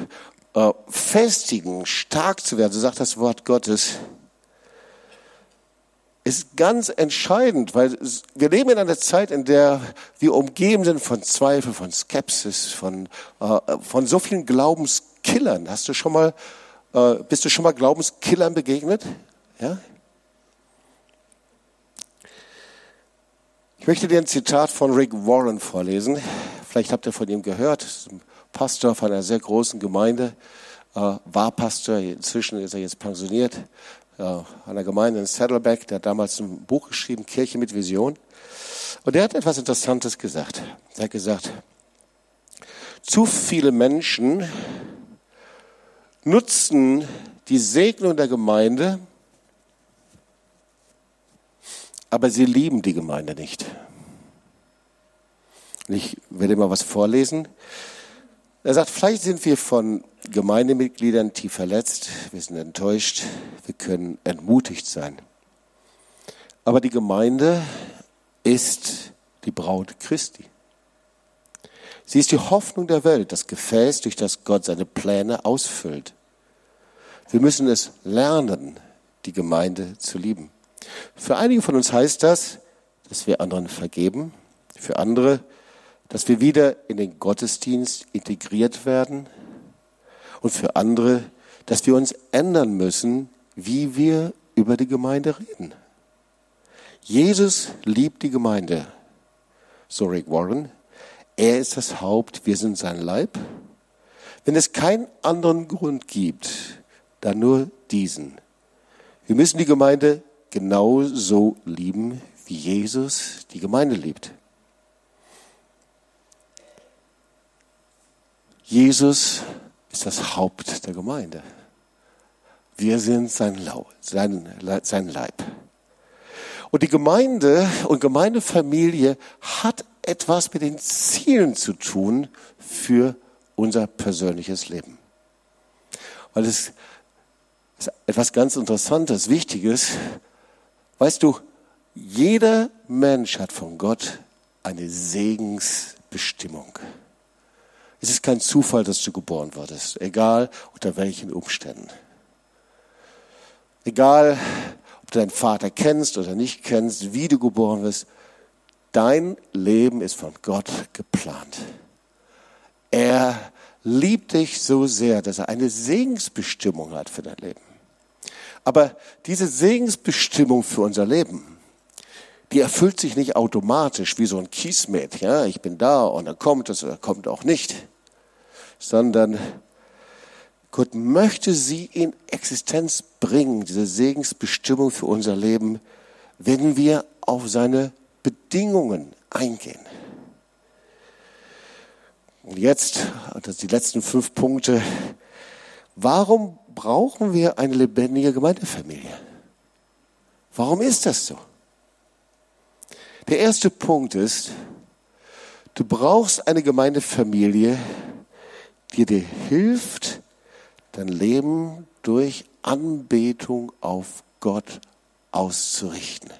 äh, festigen, stark zu werden, so sagt das Wort Gottes, ist ganz entscheidend, weil wir leben in einer Zeit, in der wir umgeben sind von Zweifel, von Skepsis, von, äh, von so vielen Glaubenskillern. Hast du schon mal, äh, bist du schon mal Glaubenskillern begegnet? Ja? Ich möchte dir ein Zitat von Rick Warren vorlesen. Vielleicht habt ihr von ihm gehört. Pastor von einer sehr großen Gemeinde, äh, war Pastor, inzwischen ist er jetzt pensioniert, äh, einer Gemeinde in Saddleback, der hat damals ein Buch geschrieben, Kirche mit Vision. Und der hat etwas Interessantes gesagt. Er hat gesagt, zu viele Menschen nutzen die Segnung der Gemeinde, aber sie lieben die Gemeinde nicht. Ich werde mal was vorlesen. Er sagt, vielleicht sind wir von Gemeindemitgliedern tief verletzt, wir sind enttäuscht, wir können entmutigt sein. Aber die Gemeinde ist die Braut Christi. Sie ist die Hoffnung der Welt, das Gefäß, durch das Gott seine Pläne ausfüllt. Wir müssen es lernen, die Gemeinde zu lieben. Für einige von uns heißt das, dass wir anderen vergeben, für andere, dass wir wieder in den Gottesdienst integriert werden und für andere, dass wir uns ändern müssen, wie wir über die Gemeinde reden. Jesus liebt die Gemeinde, so Rick Warren. Er ist das Haupt, wir sind sein Leib. Wenn es keinen anderen Grund gibt, dann nur diesen. Wir müssen die Gemeinde genauso lieben, wie Jesus die Gemeinde liebt. Jesus ist das Haupt der Gemeinde. Wir sind sein, sein Leib. Und die Gemeinde und Gemeindefamilie hat etwas mit den Zielen zu tun für unser persönliches Leben. Weil es ist etwas ganz Interessantes, Wichtiges. Weißt du, jeder Mensch hat von Gott eine Segensbestimmung. Es ist kein Zufall, dass du geboren wurdest, egal unter welchen Umständen. Egal, ob du deinen Vater kennst oder nicht kennst, wie du geboren wirst, dein Leben ist von Gott geplant. Er liebt dich so sehr, dass er eine Segensbestimmung hat für dein Leben. Aber diese Segensbestimmung für unser Leben, die erfüllt sich nicht automatisch wie so ein Kiesmet. Ja, ich bin da und dann kommt es oder kommt auch nicht. Sondern Gott möchte sie in Existenz bringen, diese Segensbestimmung für unser Leben, wenn wir auf seine Bedingungen eingehen. Und jetzt, das sind die letzten fünf Punkte. Warum brauchen wir eine lebendige Gemeindefamilie? Warum ist das so? Der erste Punkt ist, du brauchst eine Gemeindefamilie, die dir hilft, dein Leben durch Anbetung auf Gott auszurichten.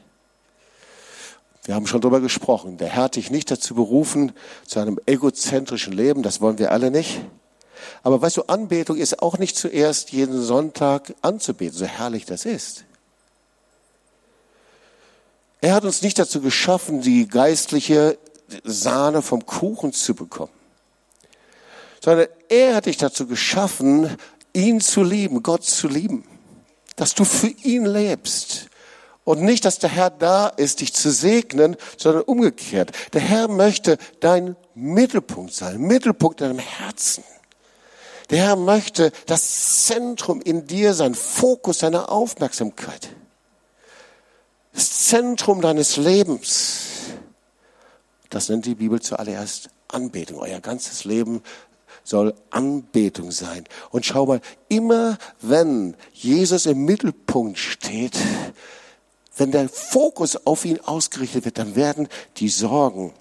Wir haben schon darüber gesprochen. Der Herr hat dich nicht dazu berufen, zu einem egozentrischen Leben. Das wollen wir alle nicht. Aber weißt du, Anbetung ist auch nicht zuerst jeden Sonntag anzubeten, so herrlich das ist. Er hat uns nicht dazu geschaffen, die geistliche Sahne vom Kuchen zu bekommen, sondern er hat dich dazu geschaffen, ihn zu lieben, Gott zu lieben, dass du für ihn lebst. Und nicht, dass der Herr da ist, dich zu segnen, sondern umgekehrt. Der Herr möchte dein Mittelpunkt sein, Mittelpunkt deinem Herzen. Der Herr möchte das Zentrum in dir sein, Fokus deiner Aufmerksamkeit das Zentrum deines Lebens. Das nennt die Bibel zuallererst Anbetung. Euer ganzes Leben soll Anbetung sein. Und schau mal, immer wenn Jesus im Mittelpunkt steht, wenn der Fokus auf ihn ausgerichtet wird, dann werden die Sorgen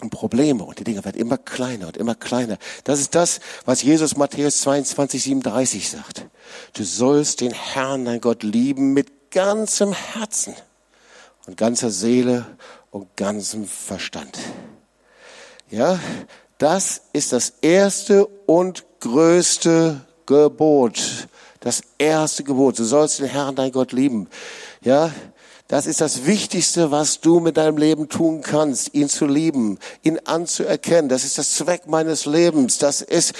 und Probleme und die Dinge werden immer kleiner und immer kleiner. Das ist das, was Jesus Matthäus 22, 37 sagt. Du sollst den Herrn, dein Gott, lieben mit ganzem Herzen und ganzer Seele und ganzem Verstand. Ja, das ist das erste und größte Gebot. Das erste Gebot. Du sollst den Herrn, dein Gott, lieben. Ja, das ist das Wichtigste, was du mit deinem Leben tun kannst, ihn zu lieben, ihn anzuerkennen. Das ist das Zweck meines Lebens. Das ist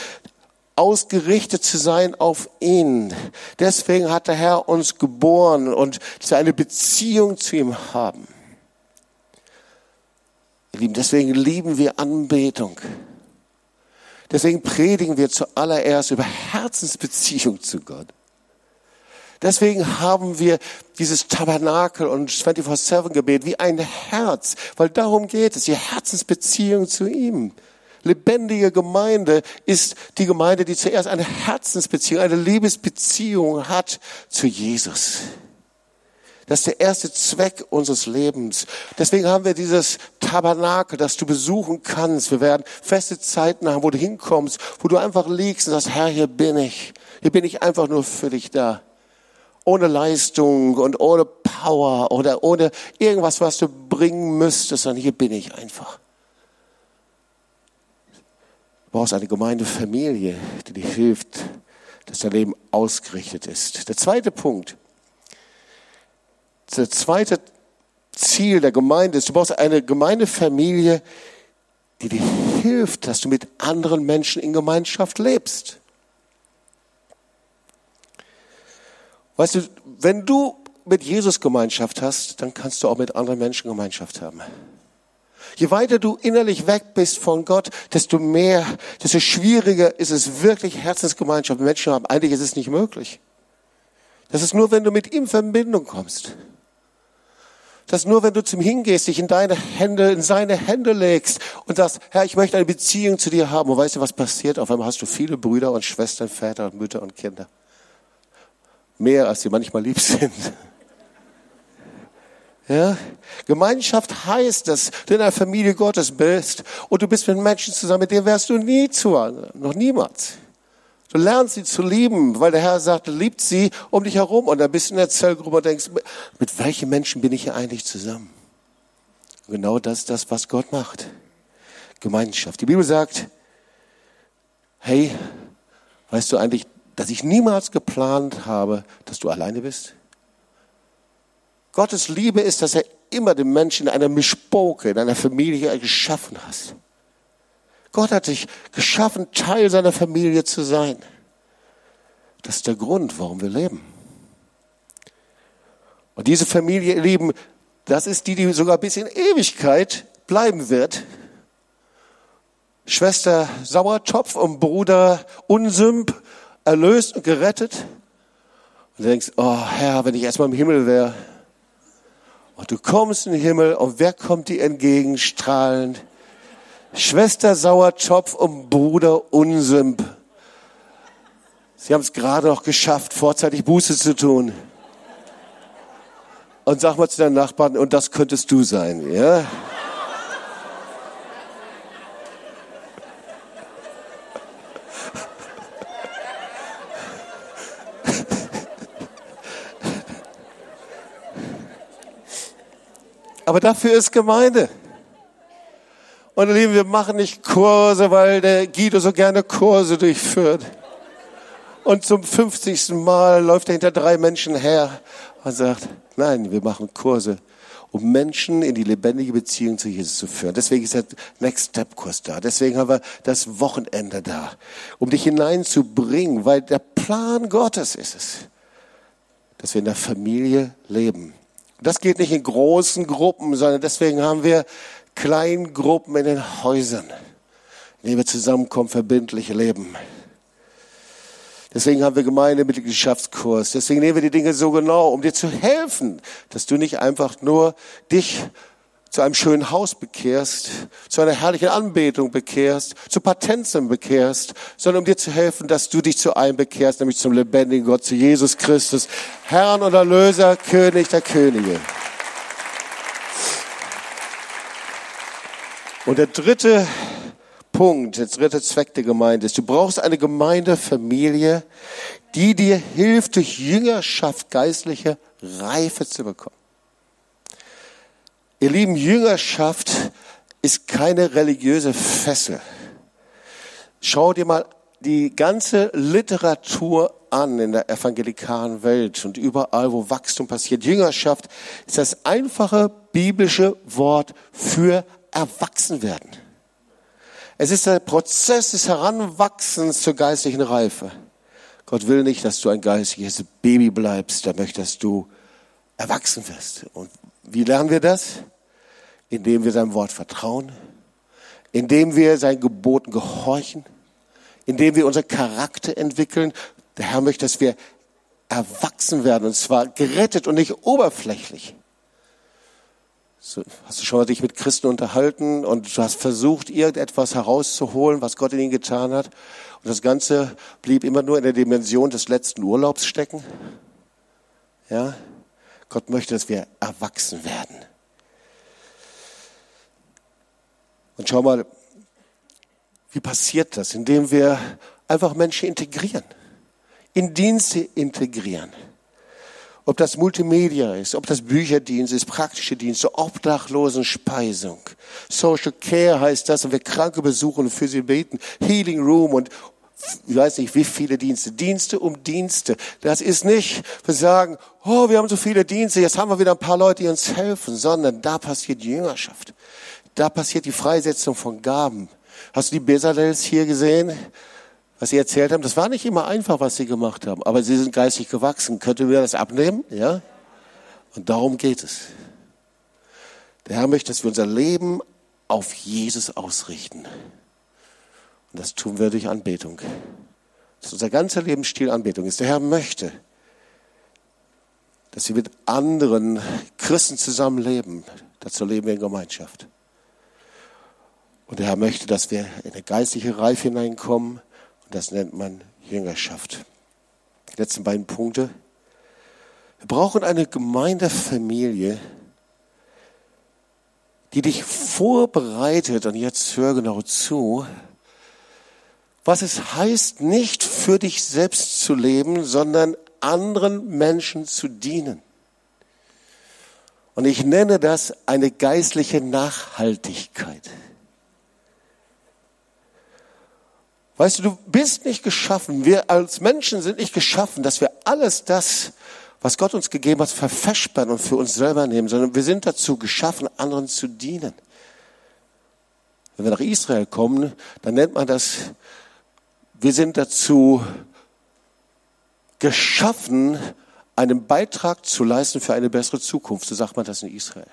ausgerichtet zu sein auf ihn. Deswegen hat der Herr uns geboren und eine Beziehung zu ihm haben. Ihr Lieben, deswegen lieben wir Anbetung. Deswegen predigen wir zuallererst über Herzensbeziehung zu Gott. Deswegen haben wir dieses Tabernakel und 24-7-Gebet wie ein Herz, weil darum geht es, die Herzensbeziehung zu ihm lebendige Gemeinde ist die Gemeinde, die zuerst eine Herzensbeziehung, eine Liebesbeziehung hat zu Jesus. Das ist der erste Zweck unseres Lebens. Deswegen haben wir dieses Tabernakel, das du besuchen kannst. Wir werden feste Zeiten haben, wo du hinkommst, wo du einfach liegst und sagst, Herr, hier bin ich. Hier bin ich einfach nur für dich da. Ohne Leistung und ohne Power oder ohne irgendwas, was du bringen müsstest, sondern hier bin ich einfach brauchst eine Gemeindefamilie, die dir hilft, dass dein Leben ausgerichtet ist. Der zweite Punkt, der zweite Ziel der Gemeinde ist, du brauchst eine Gemeindefamilie, die dir hilft, dass du mit anderen Menschen in Gemeinschaft lebst. Weißt du, wenn du mit Jesus Gemeinschaft hast, dann kannst du auch mit anderen Menschen Gemeinschaft haben. Je weiter du innerlich weg bist von Gott, desto mehr, desto schwieriger ist es wirklich Herzensgemeinschaft mit Menschen haben. Eigentlich ist es nicht möglich. Das ist nur, wenn du mit ihm in Verbindung kommst. Das ist nur, wenn du zum Hingehst, dich in deine Hände, in seine Hände legst und sagst, Herr, ich möchte eine Beziehung zu dir haben. Und weißt du, was passiert? Auf einmal hast du viele Brüder und Schwestern, Väter und Mütter und Kinder. Mehr als sie manchmal lieb sind. Ja? Gemeinschaft heißt, dass du in einer Familie Gottes bist und du bist mit Menschen zusammen, mit denen wärst du nie zu, noch niemals. Du lernst sie zu lieben, weil der Herr sagt, liebt sie um dich herum und dann bist du in der Zellgruppe und denkst, mit welchen Menschen bin ich hier eigentlich zusammen? Und genau das ist das, was Gott macht. Gemeinschaft. Die Bibel sagt, hey, weißt du eigentlich, dass ich niemals geplant habe, dass du alleine bist? Gottes Liebe ist, dass er immer den Menschen in einer Mischpoke, in einer Familie geschaffen hat. Gott hat dich geschaffen, Teil seiner Familie zu sein. Das ist der Grund, warum wir leben. Und diese Familie, ihr Lieben, das ist die, die sogar bis in Ewigkeit bleiben wird. Schwester Sauertopf und Bruder Unsümp erlöst und gerettet. Und du denkst, oh Herr, wenn ich erstmal im Himmel wäre. Und du kommst in den Himmel und wer kommt dir entgegen, strahlend? Schwester Sauertopf und Bruder Unsümp. Sie haben es gerade noch geschafft, vorzeitig Buße zu tun. Und sag mal zu deinen Nachbarn, und das könntest du sein, ja? Aber dafür ist Gemeinde. Und ihr Lieben, wir machen nicht Kurse, weil der Guido so gerne Kurse durchführt. Und zum 50. Mal läuft er hinter drei Menschen her und sagt, nein, wir machen Kurse, um Menschen in die lebendige Beziehung zu Jesus zu führen. Deswegen ist der Next Step Kurs da. Deswegen haben wir das Wochenende da, um dich hineinzubringen, weil der Plan Gottes ist es, dass wir in der Familie leben. Das geht nicht in großen Gruppen, sondern deswegen haben wir Kleingruppen in den Häusern, in denen wir zusammenkommen, verbindlich leben. Deswegen haben wir Gemeindemitgliedschaftskurs. Deswegen nehmen wir die Dinge so genau, um dir zu helfen, dass du nicht einfach nur dich zu einem schönen Haus bekehrst, zu einer herrlichen Anbetung bekehrst, zu Patenzen bekehrst, sondern um dir zu helfen, dass du dich zu einem bekehrst, nämlich zum lebendigen Gott, zu Jesus Christus, Herrn und Erlöser, König der Könige. Und der dritte Punkt, der dritte Zweck der Gemeinde ist, du brauchst eine Gemeindefamilie, die dir hilft, durch Jüngerschaft geistliche Reife zu bekommen. Ihr lieben, Jüngerschaft ist keine religiöse Fessel. Schau dir mal die ganze Literatur an in der evangelikalen Welt und überall, wo Wachstum passiert. Jüngerschaft ist das einfache biblische Wort für Erwachsenwerden. Es ist der Prozess des Heranwachsens zur geistlichen Reife. Gott will nicht, dass du ein geistliches Baby bleibst. Er möchte, dass du erwachsen wirst. Und wie lernen wir das? Indem wir seinem Wort vertrauen, indem wir seinen Geboten gehorchen, indem wir unser Charakter entwickeln. Der Herr möchte, dass wir erwachsen werden, und zwar gerettet und nicht oberflächlich. So, hast du schon mal dich mit Christen unterhalten und du hast versucht, irgendetwas herauszuholen, was Gott in ihnen getan hat? Und das Ganze blieb immer nur in der Dimension des letzten Urlaubs stecken? Ja? Gott möchte, dass wir erwachsen werden. Und schau mal, wie passiert das? Indem wir einfach Menschen integrieren, in Dienste integrieren. Ob das Multimedia ist, ob das Bücherdienst ist, praktische Dienste, Obdachlosenspeisung. Social Care heißt das, und wir Kranke besuchen und für sie beten. Healing Room und ich weiß nicht, wie viele Dienste. Dienste um Dienste. Das ist nicht, wir sagen, oh, wir haben so viele Dienste, jetzt haben wir wieder ein paar Leute, die uns helfen, sondern da passiert Jüngerschaft. Da passiert die Freisetzung von Gaben. Hast du die Bezalels hier gesehen? was sie erzählt haben, das war nicht immer einfach, was sie gemacht haben, aber sie sind geistig gewachsen. Könnte wir das abnehmen? Ja? Und darum geht es. Der Herr möchte, dass wir unser Leben auf Jesus ausrichten. Und das tun wir durch Anbetung. Dass unser ganzer Lebensstil Anbetung ist. Der Herr möchte, dass wir mit anderen Christen zusammenleben. Dazu leben wir in Gemeinschaft. Und der Herr möchte, dass wir in eine geistliche Reife hineinkommen, und das nennt man Jüngerschaft. Die letzten beiden Punkte. Wir brauchen eine Gemeindefamilie, die dich vorbereitet, und jetzt hör genau zu, was es heißt, nicht für dich selbst zu leben, sondern anderen Menschen zu dienen. Und ich nenne das eine geistliche Nachhaltigkeit. Weißt du, du bist nicht geschaffen, wir als Menschen sind nicht geschaffen, dass wir alles das, was Gott uns gegeben hat, verfeschbern und für uns selber nehmen, sondern wir sind dazu geschaffen, anderen zu dienen. Wenn wir nach Israel kommen, dann nennt man das, wir sind dazu geschaffen, einen Beitrag zu leisten für eine bessere Zukunft. So sagt man das in Israel.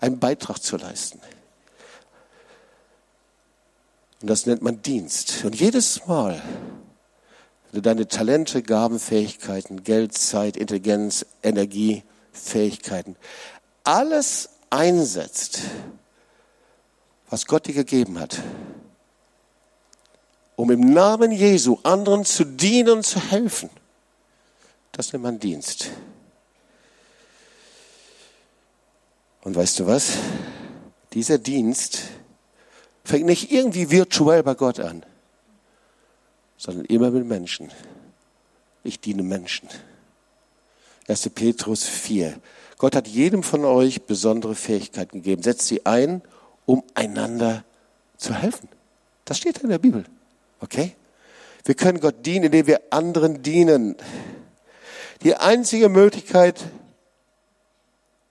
Einen Beitrag zu leisten. Und das nennt man Dienst. Und jedes Mal, wenn du deine Talente, Gaben, Fähigkeiten, Geld, Zeit, Intelligenz, Energie, Fähigkeiten, alles einsetzt, was Gott dir gegeben hat, um im Namen Jesu anderen zu dienen und zu helfen, das nennt man Dienst. Und weißt du was? Dieser Dienst fängt nicht irgendwie virtuell bei Gott an, sondern immer mit Menschen. Ich diene Menschen. 1. Petrus 4. Gott hat jedem von euch besondere Fähigkeiten gegeben. Setzt sie ein, um einander zu helfen. Das steht in der Bibel. Okay? Wir können Gott dienen, indem wir anderen dienen. Die einzige Möglichkeit,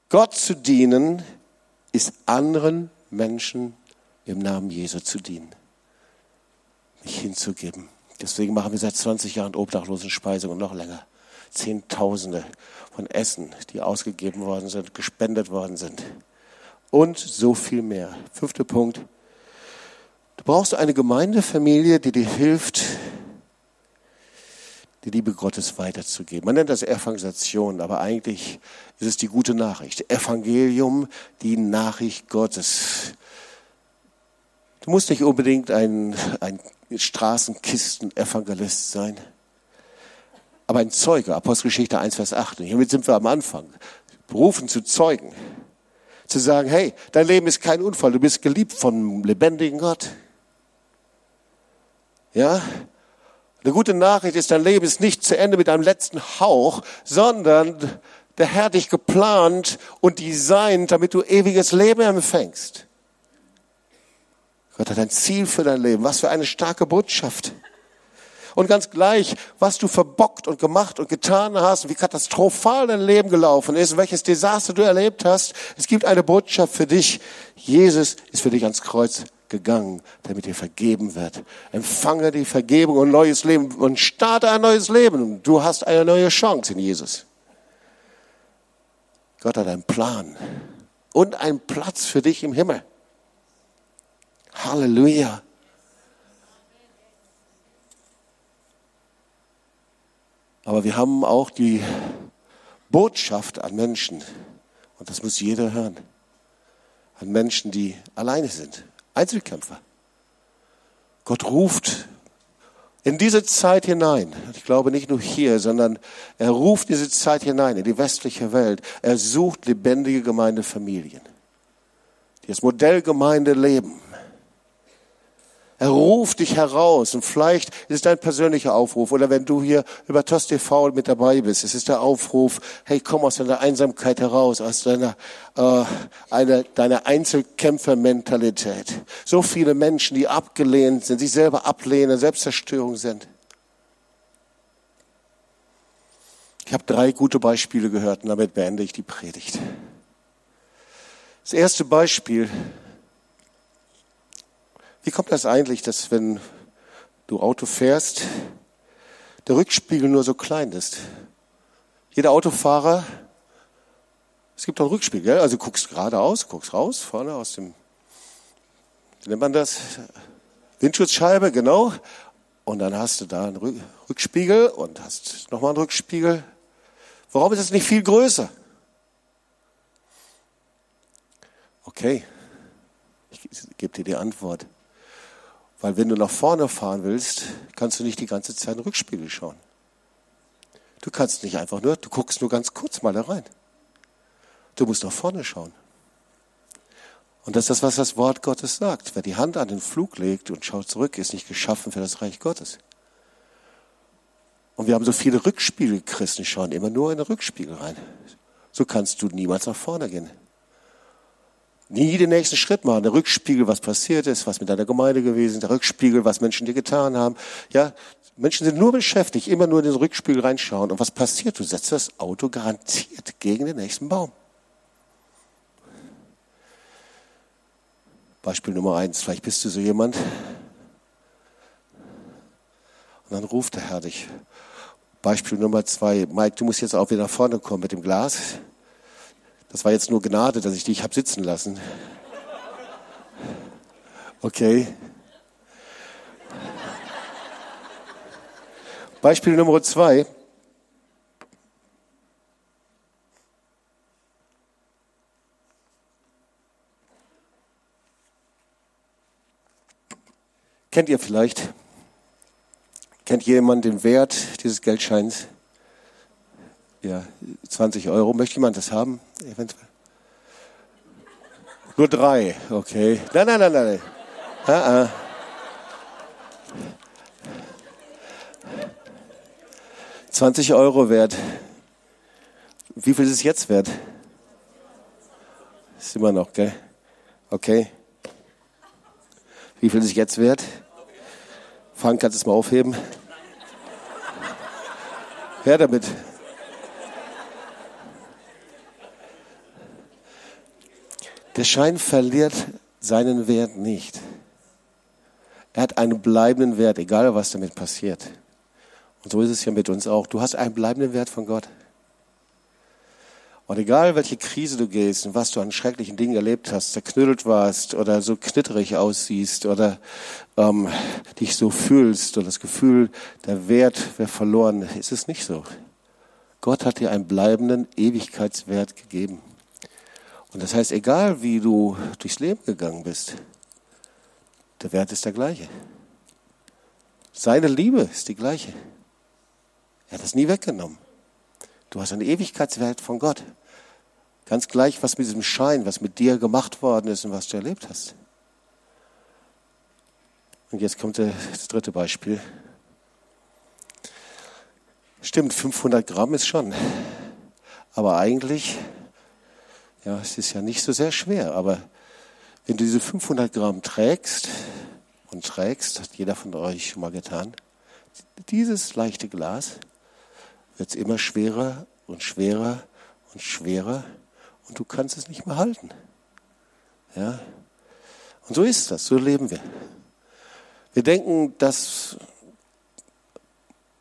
Gott zu dienen, ist anderen Menschen im Namen Jesu zu dienen, mich hinzugeben. Deswegen machen wir seit 20 Jahren obdachlosen Speisung und noch länger. Zehntausende von Essen, die ausgegeben worden sind, gespendet worden sind. Und so viel mehr. Fünfter Punkt. Du brauchst eine Gemeindefamilie, die dir hilft, die Liebe Gottes weiterzugeben. Man nennt das Evangelisation, aber eigentlich ist es die gute Nachricht. Evangelium, die Nachricht Gottes. Du musst nicht unbedingt ein, ein Straßenkisten-Evangelist sein, aber ein Zeuge, Apostelgeschichte 1, Vers 8. Und hiermit sind wir am Anfang. Berufen zu Zeugen. Zu sagen, hey, dein Leben ist kein Unfall, du bist geliebt vom lebendigen Gott. Ja? Eine gute Nachricht ist, dein Leben ist nicht zu Ende mit einem letzten Hauch, sondern der Herr dich geplant und designt, damit du ewiges Leben empfängst. Gott hat ein Ziel für dein Leben. Was für eine starke Botschaft. Und ganz gleich, was du verbockt und gemacht und getan hast, wie katastrophal dein Leben gelaufen ist, welches Desaster du erlebt hast, es gibt eine Botschaft für dich. Jesus ist für dich ans Kreuz gegangen, damit dir vergeben wird. Empfange die Vergebung und neues Leben und starte ein neues Leben. Du hast eine neue Chance in Jesus. Gott hat einen Plan und einen Platz für dich im Himmel. Halleluja. Aber wir haben auch die Botschaft an Menschen, und das muss jeder hören, an Menschen, die alleine sind, Einzelkämpfer. Gott ruft in diese Zeit hinein. Ich glaube nicht nur hier, sondern er ruft diese Zeit hinein in die westliche Welt. Er sucht lebendige Gemeindefamilien, die das Modellgemeinde leben. Er ruft dich heraus und vielleicht ist es dein persönlicher Aufruf oder wenn du hier über TOS TV mit dabei bist, es ist der Aufruf, hey, komm aus deiner Einsamkeit heraus, aus deiner, äh, eine, deiner Einzelkämpfermentalität. So viele Menschen, die abgelehnt sind, sich selber ablehnen, Selbstzerstörung sind. Ich habe drei gute Beispiele gehört und damit beende ich die Predigt. Das erste Beispiel wie kommt das eigentlich, dass wenn du Auto fährst, der Rückspiegel nur so klein ist? Jeder Autofahrer, es gibt auch einen Rückspiegel, also du guckst geradeaus, guckst raus, vorne aus dem, wie nennt man das? Windschutzscheibe, genau. Und dann hast du da einen Rückspiegel und hast nochmal einen Rückspiegel. Warum ist es nicht viel größer? Okay, ich gebe dir die Antwort. Weil wenn du nach vorne fahren willst, kannst du nicht die ganze Zeit in den Rückspiegel schauen. Du kannst nicht einfach nur, du guckst nur ganz kurz mal da rein. Du musst nach vorne schauen. Und das ist das, was das Wort Gottes sagt. Wer die Hand an den Flug legt und schaut zurück, ist nicht geschaffen für das Reich Gottes. Und wir haben so viele Rückspiegel. Christen schauen immer nur in den Rückspiegel rein. So kannst du niemals nach vorne gehen. Nie den nächsten Schritt machen. Der Rückspiegel, was passiert ist, was mit deiner Gemeinde gewesen ist, der Rückspiegel, was Menschen dir getan haben. Ja, Menschen sind nur beschäftigt, immer nur in den Rückspiegel reinschauen. Und was passiert? Du setzt das Auto garantiert gegen den nächsten Baum. Beispiel Nummer eins. Vielleicht bist du so jemand. Und dann ruft der Herr dich. Beispiel Nummer zwei. Mike, du musst jetzt auch wieder nach vorne kommen mit dem Glas. Das war jetzt nur Gnade, dass ich dich habe sitzen lassen. Okay. Beispiel Nummer zwei. Kennt ihr vielleicht? Kennt jemand den Wert dieses Geldscheins? Ja, 20 Euro. Möchte jemand das haben? Eventuell? Nur drei, okay. Nein, nein, nein, nein. Ah, ah. Zwanzig Euro wert. Wie viel ist es jetzt wert? Ist immer noch, gell? Okay. Wie viel ist es jetzt wert? Frank, kannst du es mal aufheben? Her damit. Der Schein verliert seinen Wert nicht. Er hat einen bleibenden Wert, egal was damit passiert. Und so ist es ja mit uns auch. Du hast einen bleibenden Wert von Gott. Und egal, welche Krise du gehst und was du an schrecklichen Dingen erlebt hast, zerknüttelt warst oder so knitterig aussiehst oder ähm, dich so fühlst oder das Gefühl, der Wert wäre verloren, ist es nicht so. Gott hat dir einen bleibenden Ewigkeitswert gegeben. Und das heißt, egal wie du durchs Leben gegangen bist, der Wert ist der gleiche. Seine Liebe ist die gleiche. Er hat das nie weggenommen. Du hast einen Ewigkeitswert von Gott. Ganz gleich, was mit diesem Schein, was mit dir gemacht worden ist und was du erlebt hast. Und jetzt kommt das dritte Beispiel. Stimmt, 500 Gramm ist schon. Aber eigentlich ja, es ist ja nicht so sehr schwer, aber wenn du diese 500 Gramm trägst und trägst, hat jeder von euch schon mal getan, dieses leichte Glas wird immer schwerer und schwerer und schwerer und du kannst es nicht mehr halten. Ja? Und so ist das, so leben wir. Wir denken, das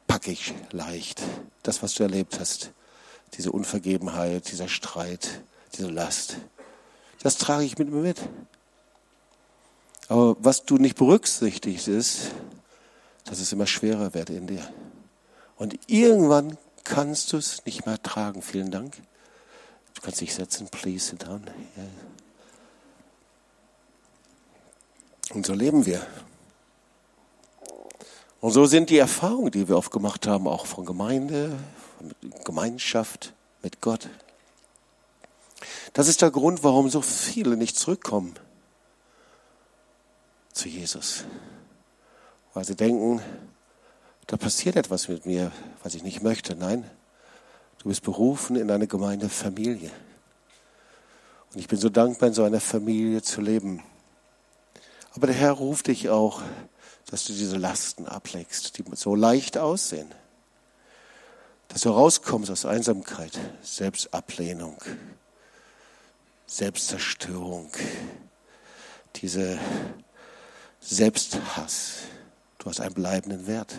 packe ich leicht, das, was du erlebt hast, diese Unvergebenheit, dieser Streit, diese Last. Das trage ich mit mir mit. Aber was du nicht berücksichtigst, ist, dass es immer schwerer wird in dir. Und irgendwann kannst du es nicht mehr tragen. Vielen Dank. Du kannst dich setzen, please sit down. Yeah. Und so leben wir. Und so sind die Erfahrungen, die wir oft gemacht haben, auch von Gemeinde, von Gemeinschaft mit Gott, das ist der Grund, warum so viele nicht zurückkommen zu Jesus. Weil sie denken, da passiert etwas mit mir, was ich nicht möchte. Nein, du bist berufen in eine Gemeindefamilie. Und ich bin so dankbar, in so einer Familie zu leben. Aber der Herr ruft dich auch, dass du diese Lasten ablegst, die so leicht aussehen. Dass du rauskommst aus Einsamkeit, Selbstablehnung, Selbstzerstörung, diese Selbsthass. Du hast einen bleibenden Wert.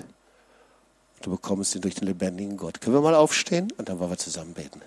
Du bekommst ihn durch den lebendigen Gott. Können wir mal aufstehen und dann wollen wir zusammen beten.